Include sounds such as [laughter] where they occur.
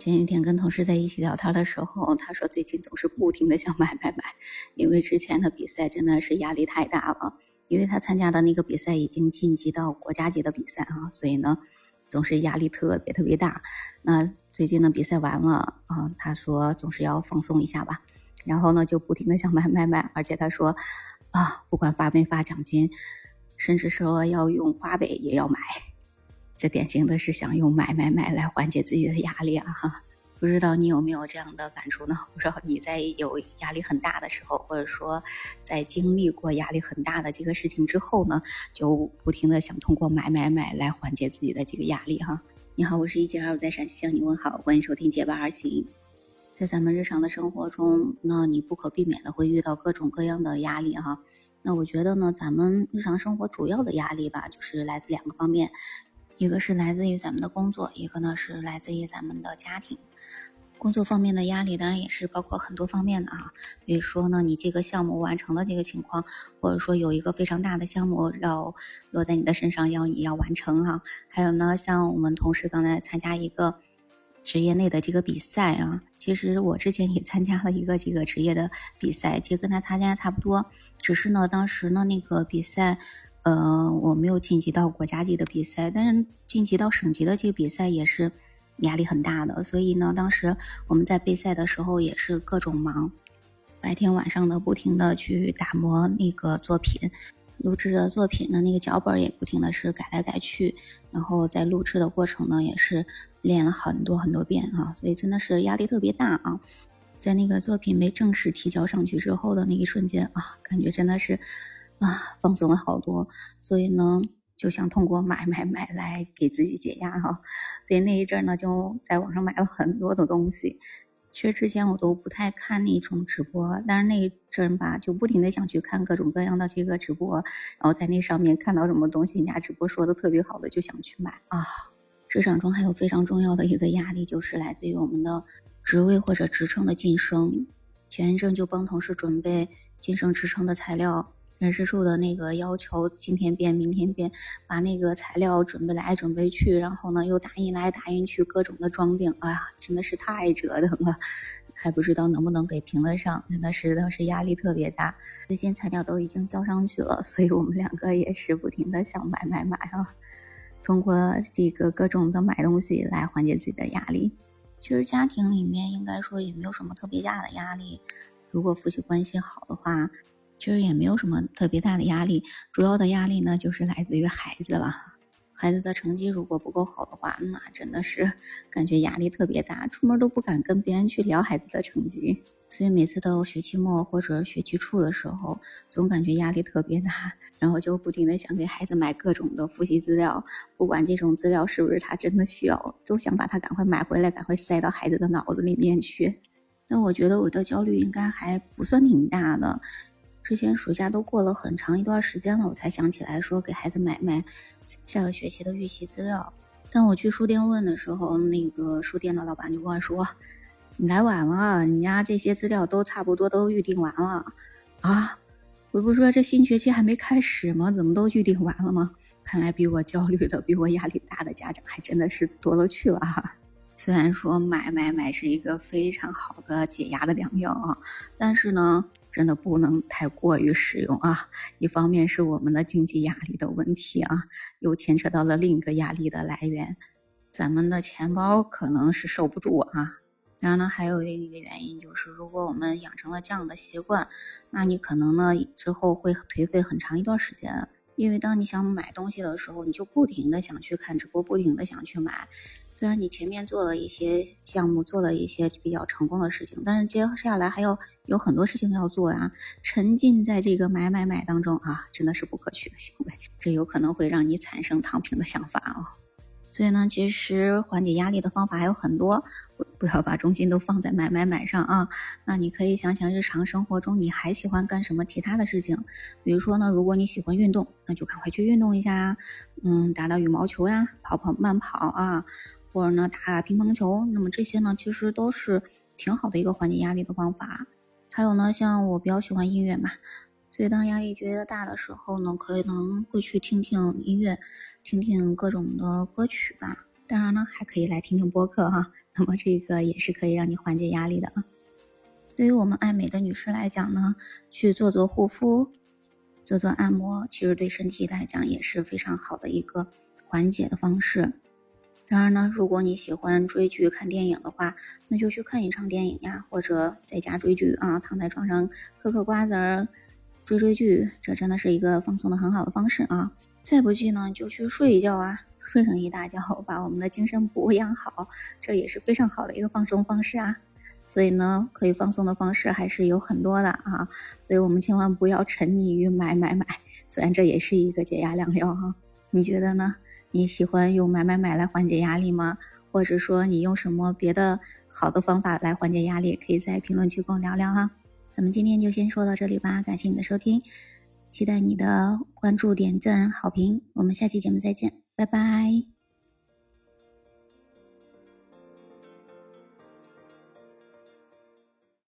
前几天跟同事在一起聊天的时候，他说最近总是不停的想买买买，因为之前的比赛真的是压力太大了，因为他参加的那个比赛已经晋级到国家级的比赛啊，所以呢，总是压力特别特别大。那最近的比赛完了啊，他说总是要放松一下吧，然后呢就不停的想买买买，而且他说啊，不管发没发奖金，甚至说要用花呗也要买。这典型的是想用买买买来缓解自己的压力啊！哈，不知道你有没有这样的感触呢？[laughs] 不知道你在有压力很大的时候，或者说在经历过压力很大的这个事情之后呢，就不停的想通过买买买来缓解自己的这个压力哈。你好，我是一杰二，我在陕西向你问好，欢迎收听《结伴而行》。在咱们日常的生活中，那你不可避免的会遇到各种各样的压力哈。那我觉得呢，咱们日常生活主要的压力吧，就是来自两个方面。一个是来自于咱们的工作，一个呢是来自于咱们的家庭。工作方面的压力当然也是包括很多方面的啊，比如说呢，你这个项目完成的这个情况，或者说有一个非常大的项目要落在你的身上，要你要完成哈。还有呢，像我们同事刚才参加一个职业内的这个比赛啊，其实我之前也参加了一个这个职业的比赛，其实跟他参加差不多，只是呢，当时呢那个比赛。呃，我没有晋级到国家级的比赛，但是晋级到省级的这个比赛也是压力很大的。所以呢，当时我们在备赛的时候也是各种忙，白天晚上的不停的去打磨那个作品，录制的作品的那个脚本也不停的是改来改去，然后在录制的过程呢也是练了很多很多遍啊，所以真的是压力特别大啊。在那个作品没正式提交上去之后的那一瞬间啊，感觉真的是。啊，放松了好多，所以呢，就想通过买买买来给自己解压哈。所以那一阵呢，就在网上买了很多的东西。其实之前我都不太看那种直播，但是那一阵吧，就不停的想去看各种各样的这个直播，然后在那上面看到什么东西，人家直播说的特别好的，就想去买啊。职场中还有非常重要的一个压力，就是来自于我们的职位或者职称的晋升。前一阵就帮同事准备晋升职称的材料。人事处的那个要求，今天变明天变，把那个材料准备来准备去，然后呢又打印来打印去，各种的装订，哎呀，真的是太折腾了，还不知道能不能给评得上，真的是当时压力特别大。最近材料都已经交上去了，所以我们两个也是不停的想买买买啊，通过这个各种的买东西来缓解自己的压力。其实家庭里面应该说也没有什么特别大的压力，如果夫妻关系好的话。其实也没有什么特别大的压力，主要的压力呢就是来自于孩子了。孩子的成绩如果不够好的话，那真的是 [laughs] 感觉压力特别大，出门都不敢跟别人去聊孩子的成绩。所以每次到学期末或者学期初的时候，总感觉压力特别大，然后就不停的想给孩子买各种的复习资料，不管这种资料是不是他真的需要，都想把它赶快买回来，赶快塞到孩子的脑子里面去。但我觉得我的焦虑应该还不算挺大的。之前暑假都过了很长一段时间了，我才想起来说给孩子买买下个学期的预习资料。但我去书店问的时候，那个书店的老板就跟我说：“你来晚了，人家这些资料都差不多都预定完了。”啊，我不说这新学期还没开始吗？怎么都预定完了吗？看来比我焦虑的、比我压力大的家长还真的是多了去了哈。虽然说买买买是一个非常好的解压的良药啊，但是呢。真的不能太过于使用啊！一方面是我们的经济压力的问题啊，又牵扯到了另一个压力的来源，咱们的钱包可能是受不住啊。当然后呢，还有另一个原因就是，如果我们养成了这样的习惯，那你可能呢之后会颓废很长一段时间。因为当你想买东西的时候，你就不停的想去看直播，不停的想去买。虽然你前面做了一些项目，做了一些比较成功的事情，但是接下来还要有很多事情要做呀。沉浸在这个买买买当中啊，真的是不可取的行为，这有可能会让你产生躺平的想法哦。所以呢，其实缓解压力的方法还有很多，不不要把重心都放在买买买上啊。那你可以想想日常生活中你还喜欢干什么其他的事情，比如说呢，如果你喜欢运动，那就赶快去运动一下呀，嗯，打打羽毛球呀，跑跑慢跑啊，或者呢打乒乓球。那么这些呢，其实都是挺好的一个缓解压力的方法。还有呢，像我比较喜欢音乐嘛。所以当压力觉得大的时候呢，可能会去听听音乐，听听各种的歌曲吧。当然呢，还可以来听听播客哈。那么这个也是可以让你缓解压力的啊。对于我们爱美的女士来讲呢，去做做护肤、做做按摩，其实对身体来讲也是非常好的一个缓解的方式。当然呢，如果你喜欢追剧、看电影的话，那就去看一场电影呀，或者在家追剧啊，躺在床上嗑嗑瓜子儿、追追剧，这真的是一个放松的很好的方式啊。再不济呢，就去睡一觉啊，睡上一大觉，把我们的精神补养好，这也是非常好的一个放松方式啊。所以呢，可以放松的方式还是有很多的啊，所以我们千万不要沉溺于买买买，[laughs] 虽然这也是一个解压良药哈，你觉得呢？你喜欢用买买买来缓解压力吗？或者说你用什么别的好的方法来缓解压力？可以在评论区跟我聊聊哈。咱们今天就先说到这里吧，感谢你的收听，期待你的关注、点赞、好评。我们下期节目再见，拜拜。